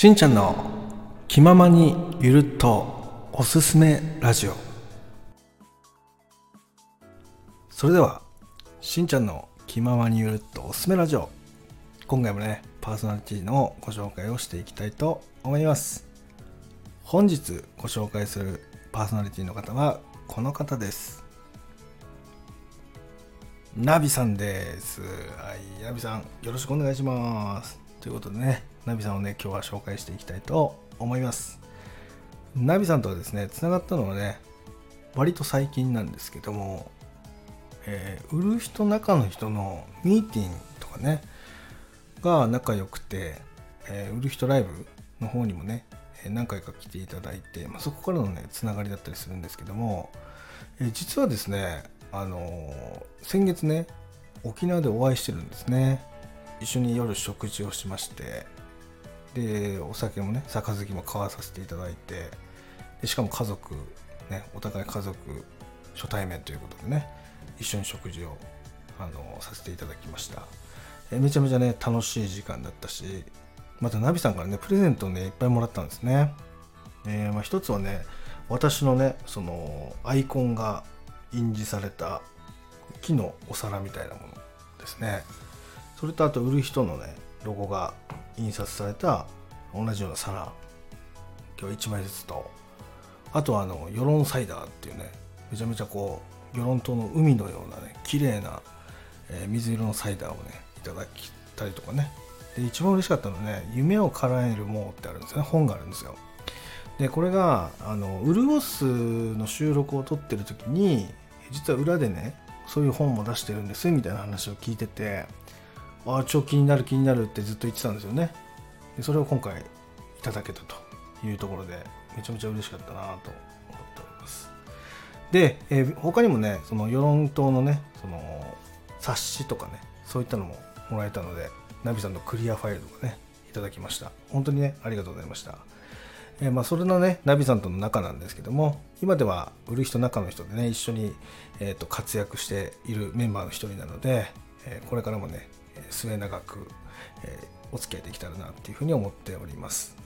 しんちゃんの気ままにゆるっとおすすめラジオ。それではしんちゃんの気ままにゆるっとおすすめラジオ。今回もねパーソナリティのご紹介をしていきたいと思います。本日ご紹介するパーソナリティの方はこの方です。ナビさんです。はいナビさんよろしくお願いします。ということでねナビさんをね今日は紹介していきたいと思います。ナビさんとはですねつながったのはね割と最近なんですけども、えー、売る人中の人のミーティングとかねが仲良くて、えー、売る人ライブの方にもね何回か来ていただいて、まあ、そこからのねつながりだったりするんですけども、えー、実はですねあの先月ね沖縄でお会いしてるんですね。一緒に夜食事をしましてでお酒もね杯も交わさせていただいてでしかも家族ねお互い家族初対面ということでね一緒に食事をあのさせていただきました。めちゃめちゃね楽しい時間だったしまたナビさんからねプレゼントをねいっぱいもらったんですね、えー、まあ、一つはね私のねそのアイコンが印字された木のお皿みたいなものですね。それとあと売る人のねロゴが印刷された同じような皿。今日1枚ずつと。あとはあの与論サイダーっていうねめちゃめちゃこう与論島の海のようなね綺麗な、えー、水色のサイダーをねいただきたりとかね。で一番嬉しかったのはね「夢を叶えるもう」ってあるんですね。本があるんですよ。でこれがあのウルオスの収録を撮ってる時に実は裏でねそういう本も出してるんですみたいな話を聞いててああ超気になる気になるってずっと言ってたんですよね。でそれを今回いただけたというところでめちゃめちゃ嬉しかったなと思っております。で、えー、他にもねその世論党のねその冊子とかねそういったのももらえたのでナビさんのクリアファイルとかねいただきました。本当にねありがとうございました。えー、まあ、それのねナビさんとの仲なんですけども今では売る人中の人でね一緒に、えー、と活躍しているメンバーの一人なので、えー、これからもね末永く、えお付き合いできたらなっていうふうに思っております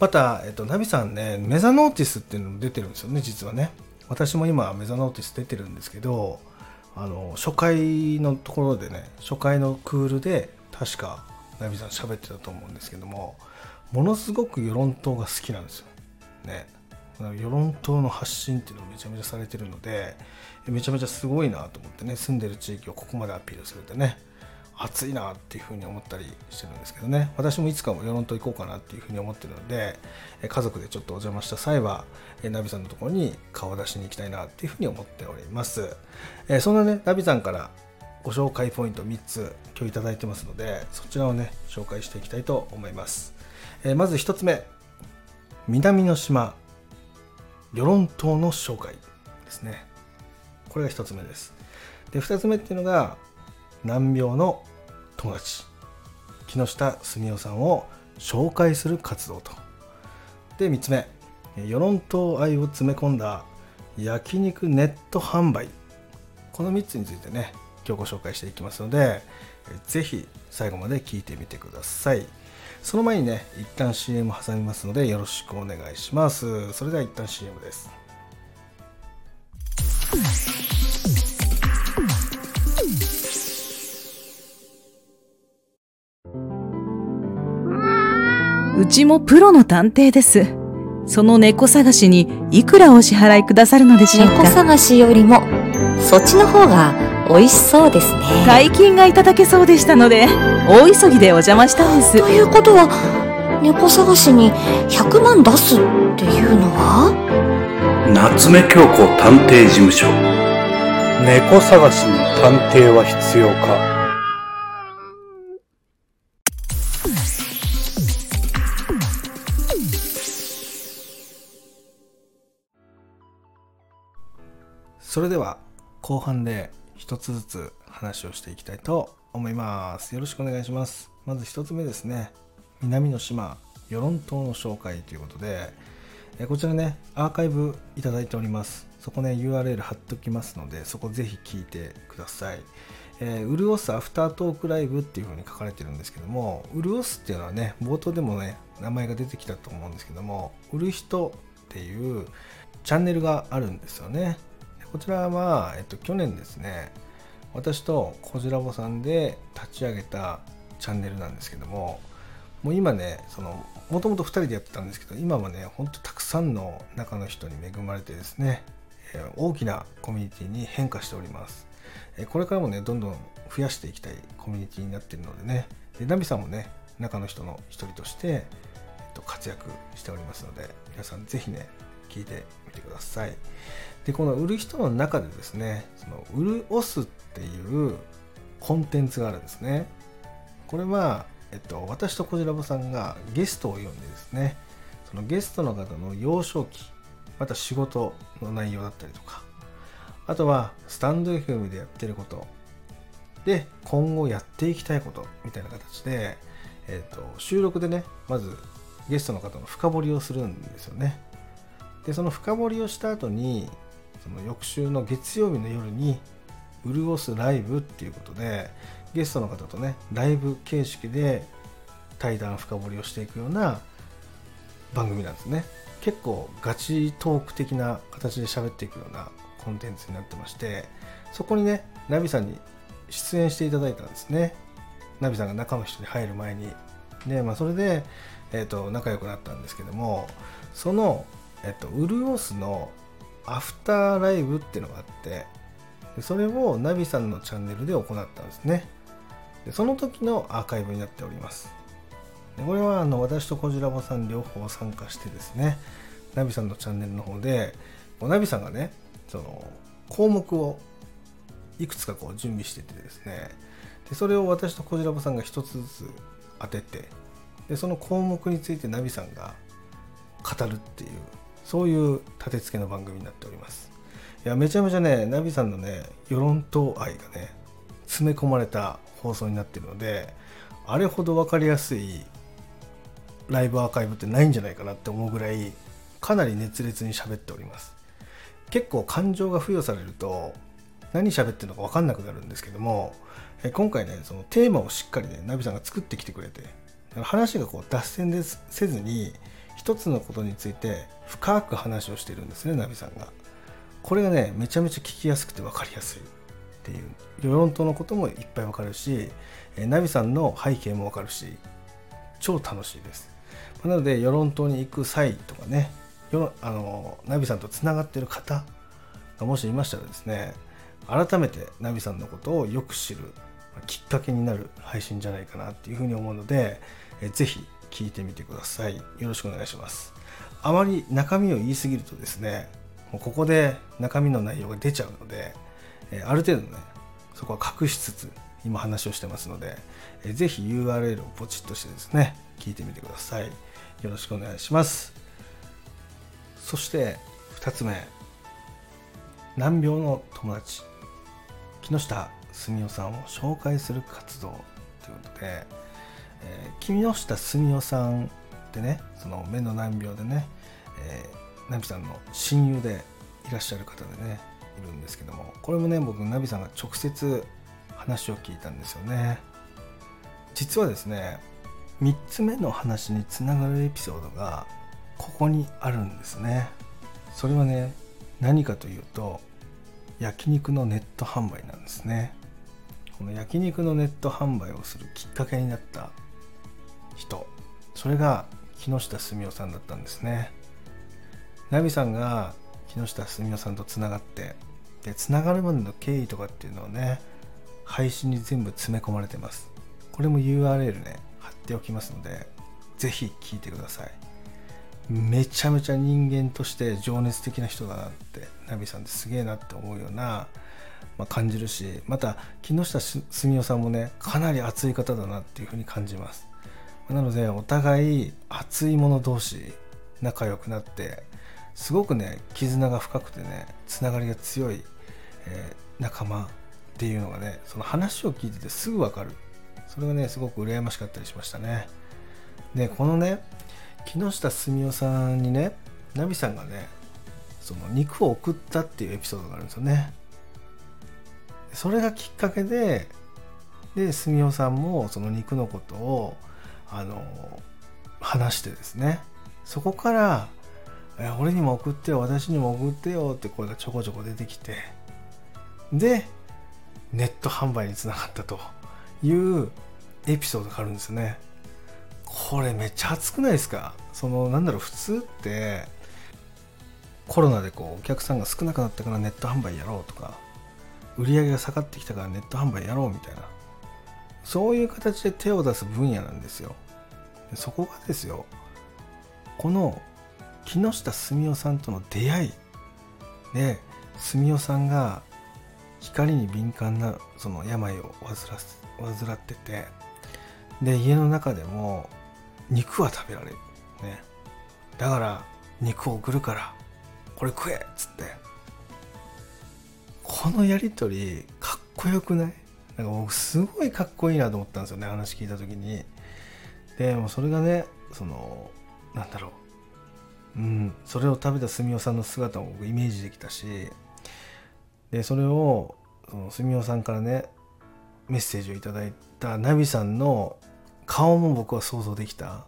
また、えっと、ナビさんねメザノーティスっていうのも出てるんですよね実はね私も今メザノーティス出てるんですけどあの初回のところでね初回のクールで確かナビさん喋ってたと思うんですけどもものすごく世論党が好きなんですよ。ね。世論党の発信っていうのをめちゃめちゃされてるのでめちゃめちゃすごいなと思ってね住んでる地域をここまでアピールするってね熱いなっていうふうに思ったりしてるんですけどね。私もいつかも世論党行こうかなっていうふうに思ってるので家族でちょっとお邪魔した際はナビさんのところに顔出しに行きたいなっていうふうに思っております。そんなねナビさんからご紹介ポイント3つ今日いただいてますのでそちらをね紹介していきたいと思います、まず1つ目南の島与論島の紹介ですね。これが1つ目です。で2つ目っていうのが難病の友達。木下澄夫さんを紹介する活動と。で3つ目。与論島愛を詰め込んだ焼肉ネット販売。この3つについてね今日ご紹介していきますので是非最後まで聞いてみてください。その前にね一旦 CM 挟みますのでよろしくお願いします。それでは一旦 CM です。ちもプロの探偵です。その猫探しにいくらお支払いくださるのでしょうか？猫探しよりもそっちの方が美味しそうですね。大金がいただけそうでしたので大急ぎでお邪魔したんです。ということは猫探しに100万出すっていうのは？夏目京子探偵事務所。猫探しに探偵は必要か？それでは後半で一つずつ話をしていきたいと思います。よろしくお願いします。まず一つ目ですね。南の島、与論島の紹介ということで、えこちらね、アーカイブいただいております。そこね、URL 貼っておきますので、そこぜひ聞いてください。えー、潤すアフタートークライブっていう風に書かれてるんですけども、潤すっていうのはね、冒頭でもね、名前が出てきたと思うんですけども、売る人っていうチャンネルがあるんですよね。こちらは、えっと、去年ですね、私とコジラボさんで立ち上げたチャンネルなんですけども、もう今ね、その、もともと2人でやってたんですけど、今はね、ほんとたくさんの中の人に恵まれてですね、え大きなコミュニティに変化しております。えこれからもね、どんどん増やしていきたいコミュニティになっているのでね、でナビさんもね、中の人の一人として、えっと、活躍しておりますので、皆さんぜひね、聞いてみてください。で、この売る人の中でですね、その売るオスっていうコンテンツがあるんですね。これは、えっと、私とこじらぼさんがゲストを呼んでですね、そのゲストの方の幼少期、また仕事の内容だったりとか、あとはスタンド FM でやってること、で、今後やっていきたいことみたいな形で、えっと、収録でね、まずゲストの方の深掘りをするんですよね。で、その深掘りをした後に、その翌週の月曜日の夜に、潤すライブっていうことで、ゲストの方とね、ライブ形式で対談深掘りをしていくような番組なんですね。結構ガチトーク的な形で喋っていくようなコンテンツになってまして、そこにね、ナビさんに出演していただいたんですね。ナビさんが中の人に入る前に。で、まあ、それで、え、ー、と、仲良くなったんですけども、その、えっ、ー、と、ウルオスのアフターライブっていうのがあって、それをナビさんのチャンネルで行ったんですね。でその時のアーカイブになっております。でこれはあの私とコジラボさん両方参加してですね、ナビさんのチャンネルの方で、ナビさんがね、その項目をいくつかこう準備しててですね、でそれを私とコジラボさんが一つずつ当てて、でその項目についてナビさんが語るっていう、そういう立て付けの番組になっております。いや、めちゃめちゃね、ナビさんのね、世論党愛がね、詰め込まれた放送になってるので、あれほど分かりやすいライブアーカイブってないんじゃないかなって思うぐらい、かなり熱烈に喋っております。結構感情が付与されると、何喋ってるのか分かんなくなるんですけども、え今回ね、そのテーマをしっかりね、ナビさんが作ってきてくれて、話がこう脱線でせずに、一つのことについて深く話をしてるんですね、ナビさんが。これがね、めちゃめちゃ聞きやすくて分かりやすいっていう、世論党のこともいっぱい分かるし、ナビさんの背景も分かるし、超楽しいです。なので、世論党に行く際とかね、あのナビさんとつながってる方がもしいましたらですね、改めてナビさんのことをよく知るきっかけになる配信じゃないかなっていうふうに思うので、えぜひ聞いてみてください。よろしくお願いします。あまり中身を言いすぎるとですね、もうここで中身の内容が出ちゃうので、えある程度ね、そこは隠しつつ今話をしてますので、えぜひ URL をポチッとしてですね、聞いてみてください。よろしくお願いします。そして2つ目、難病の友達、木下澄夫さんを紹介する活動ということで、えー、木下澄夫さんってね、その目の難病でね、えーナビさんの親友でいらっしゃる方でねいるんですけどもこれもね僕ナビさんが直接話を聞いたんですよね。実はですね3つ目の話につながるエピソードがここにあるんですね。それはね何かというと焼肉のネット販売なんですね。この焼肉のネット販売をするきっかけになった人。それが木下澄夫さんだったんですね。ナビさんが木下澄夫さんとつながってでつながるまでの経緯とかっていうのをね配信に全部詰め込まれてます。これも URL ね貼っておきますのでぜひ聞いてください。めちゃめちゃ人間として情熱的な人だなってナビさんってすげえなって思うような、まあ、感じるしまた木下澄夫さんもねかなり熱い方だなっていうふうに感じます。なのでお互い熱い者同士仲良くなってすごくね絆が深くてねつながりが強い、えー、仲間っていうのがねその話を聞いててすぐ分かる。それがねすごく羨ましかったりしましたね。でこのね木下澄夫さんにねナビさんがねその肉を送ったっていうエピソードがあるんですよね。それがきっかけでで住代さんもその肉のことをあの話してですね。そこからえ「俺にも送ってよ私にも送ってよ」って声がちょこちょこ出てきて。でネット販売につながったというエピソードがあるんですよね。これめっちゃ熱くないですか？そのなんだろう普通ってコロナでこうお客さんが少なくなったからネット販売やろうとか売り上げが下がってきたからネット販売やろうみたいな。そういう形で手を出す分野なんですよ。そこがですよこの木下澄夫さんとの出会い。で澄夫さんが光に敏感なその病を患患っててで家の中でも肉は食べられる。ね。だから肉を送るからこれ食えっつって。このやり取りかっこよくない？なんか僕すごいかっこいいなと思ったんですよね話聞いた時に。でもそれがねそのなんだろう。うんそれを食べた住代さんの姿も僕イメージできたし。でそれをその住代さんからねメッセージをいただいたナビさんの顔も僕は想像できた。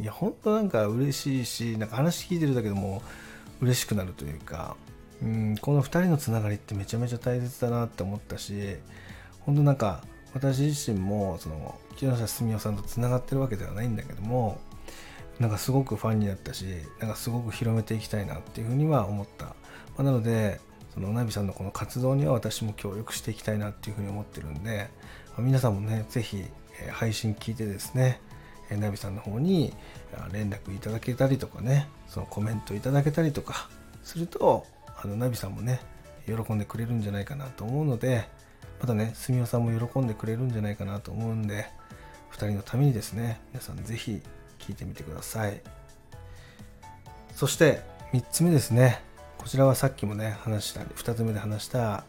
いや本当なんか嬉しいしなんか話聞いてるだけでも嬉しくなるというか。うんこの2人のつながりってめちゃめちゃ大切だなって思ったし。本当なんか私自身もその木下澄夫さんとつながってるわけではないんだけどもなんかすごくファンになったしなんかすごく広めていきたいなっていうふうには思った、まあ、なのでそのナビさんのこの活動には私も協力していきたいなっていうふうに思ってるんで、まあ、皆さんもね是非配信聞いてですねナビさんの方に連絡いただけたりとかねそのコメントいただけたりとかするとあのナビさんもね喜んでくれるんじゃないかなと思うのでまたね住代さんも喜んでくれるんじゃないかなと思うんで2人のためにですね皆さん是非聞いてみてください。そして3つ目ですね。こちらはさっきもね話した2つ目で話した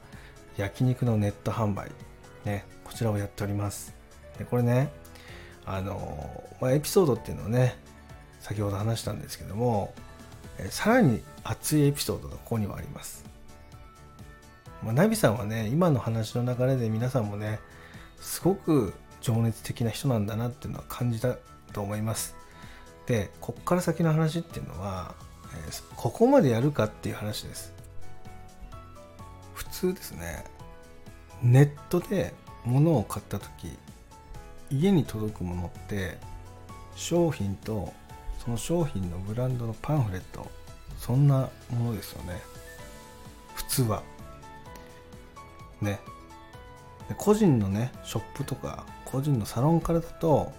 焼肉のネット販売。ねこちらをやっております。でこれねあの、まあ、エピソードっていうのをね先ほど話したんですけどもえさらに熱いエピソードがここにはあります、まあ、ナビさんはね今の話の流れで皆さんもねすごく情熱的な人なんだなっていうのは感じたと思います。でこっから先の話っていうのは、えー、ここまでやるかっていう話です。普通ですねネットで物を買った時家に届くものって商品とその商品のブランドのパンフレットそんなものですよね。普通は。ね。個人のねショップとか個人のサロンからだと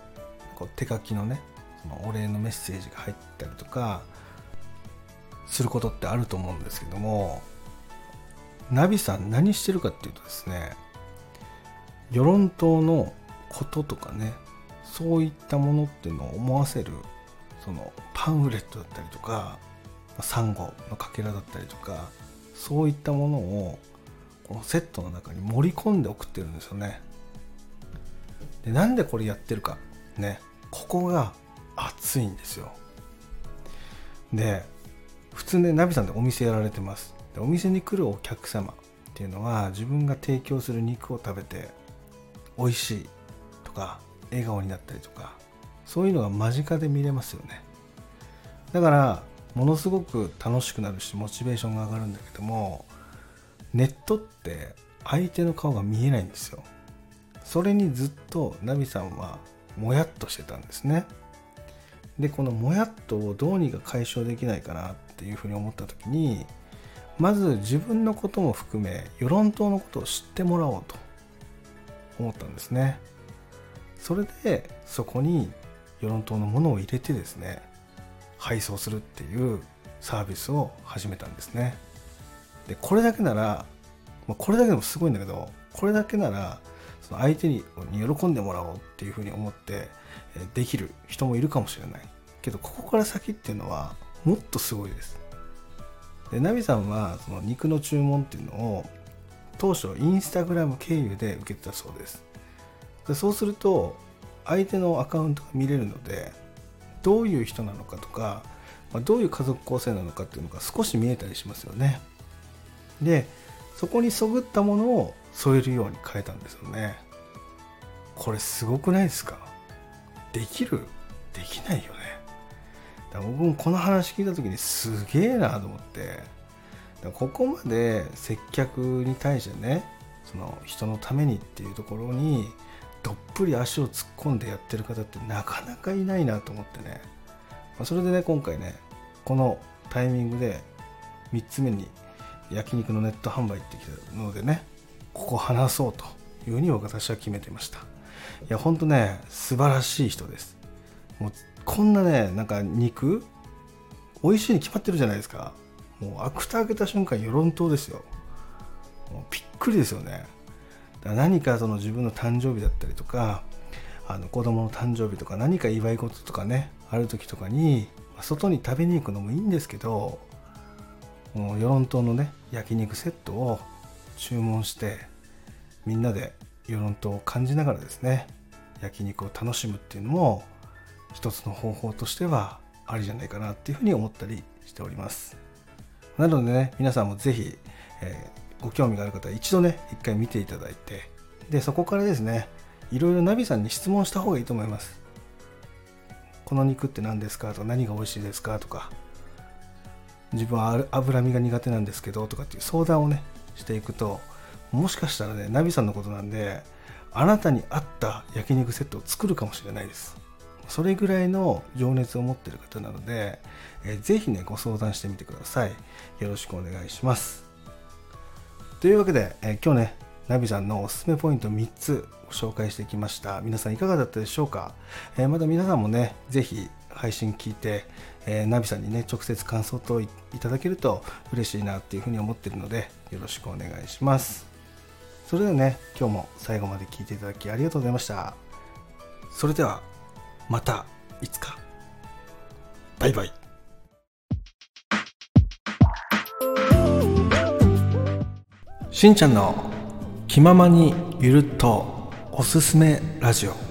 こう手書きのねそのお礼のメッセージが入ったりとかすることってあると思うんですけどもナビさん何してるかっていうとですね世論党のこととかねそういったものっていうのを思わせるそのパンフレットだったりとかサンゴのかけらだったりとかそういったものをこのセットの中に盛り込んで送ってるんですよね。でなんでこれやってるか。ね。ここが熱いんですよ。で普通ねナビさんってお店やられてます。でお店に来るお客様っていうのは自分が提供する肉を食べて美味しいとか笑顔になったりとかそういうのが間近で見れますよね。だからものすごく楽しくなるしモチベーションが上がるんだけどもネットって相手の顔が見えないんですよ。それにずっとナビさんはもやっとしてたんですね。でこのもやっとをどうにか解消できないかなっていうふうに思った時にまず自分のことも含め世論党のことを知ってもらおうと思ったんですね。それでそこに世論党のものを入れてですね配送するっていうサービスを始めたんですね。でこれだけならまあこれだけでもすごいんだけどこれだけならその相手に喜んでもらおうっていうふうに思ってできる人もいるかもしれない。けどここから先っていうのはもっとすごいです。でナビさんはその肉の注文っていうのを当初インスタグラム経由で受けてたそうです。でそうすると相手のアカウントが見れるのでどういう人なのかとか、まあ、どういう家族構成なのかっていうのが少し見えたりしますよね。でそこにそぐったものを添えるように変えたんですよね。これすごくないですか？できる？できないよね。だから僕もこの話聞いた時にすげえなと思って。ここまで接客に対してねその人のためにっていうところにどっぷり足を突っ込んでやってる方ってなかなかいないなと思ってね、まあ、それでね今回ねこのタイミングで3つ目に焼肉のネット販売ってきたのでねここ話そうというふうに私は決めてました。いやほんとね素晴らしい人です。もうこんなねなんか肉美味しいに決まってるじゃないですか。もう蓋開けた瞬間与論島ですよ。もうびっくりですよね。だから何かその自分の誕生日だったりとかあの子供の誕生日とか何か祝い事とかねある時とかに外に食べに行くのもいいんですけど与論島のね焼肉セットを注文してみんなで与論島を感じながらですね焼肉を楽しむっていうのも一つの方法としてはありじゃないかなっていうふうに思ったりしております。なのでね皆さんもぜひ、えーご興味がある方は一度ね一回見ていただいてでそこからですねいろいろナビさんに質問した方がいいと思います。この肉って何ですかとか何が美味しいですかとか自分は脂身が苦手なんですけどとかっていう相談をねしていくともしかしたらねナビさんのことなんであなたに合った焼肉セットを作るかもしれないです。それぐらいの情熱を持ってる方なので、えー、ぜひねご相談してみてください。よろしくお願いします。というわけで、えー、今日ねナビさんのおすすめポイント3つご紹介してきました。皆さんいかがだったでしょうか、えー、また皆さんもねぜひ配信聞いて、えー、ナビさんにね直接感想といただけると嬉しいなっていうふうに思ってるのでよろしくお願いします。それではね今日も最後まで聞いていただきありがとうございました。それではまたいつか。バイバイ。しんちゃんの気ままにゆるっとおすすめラジオ。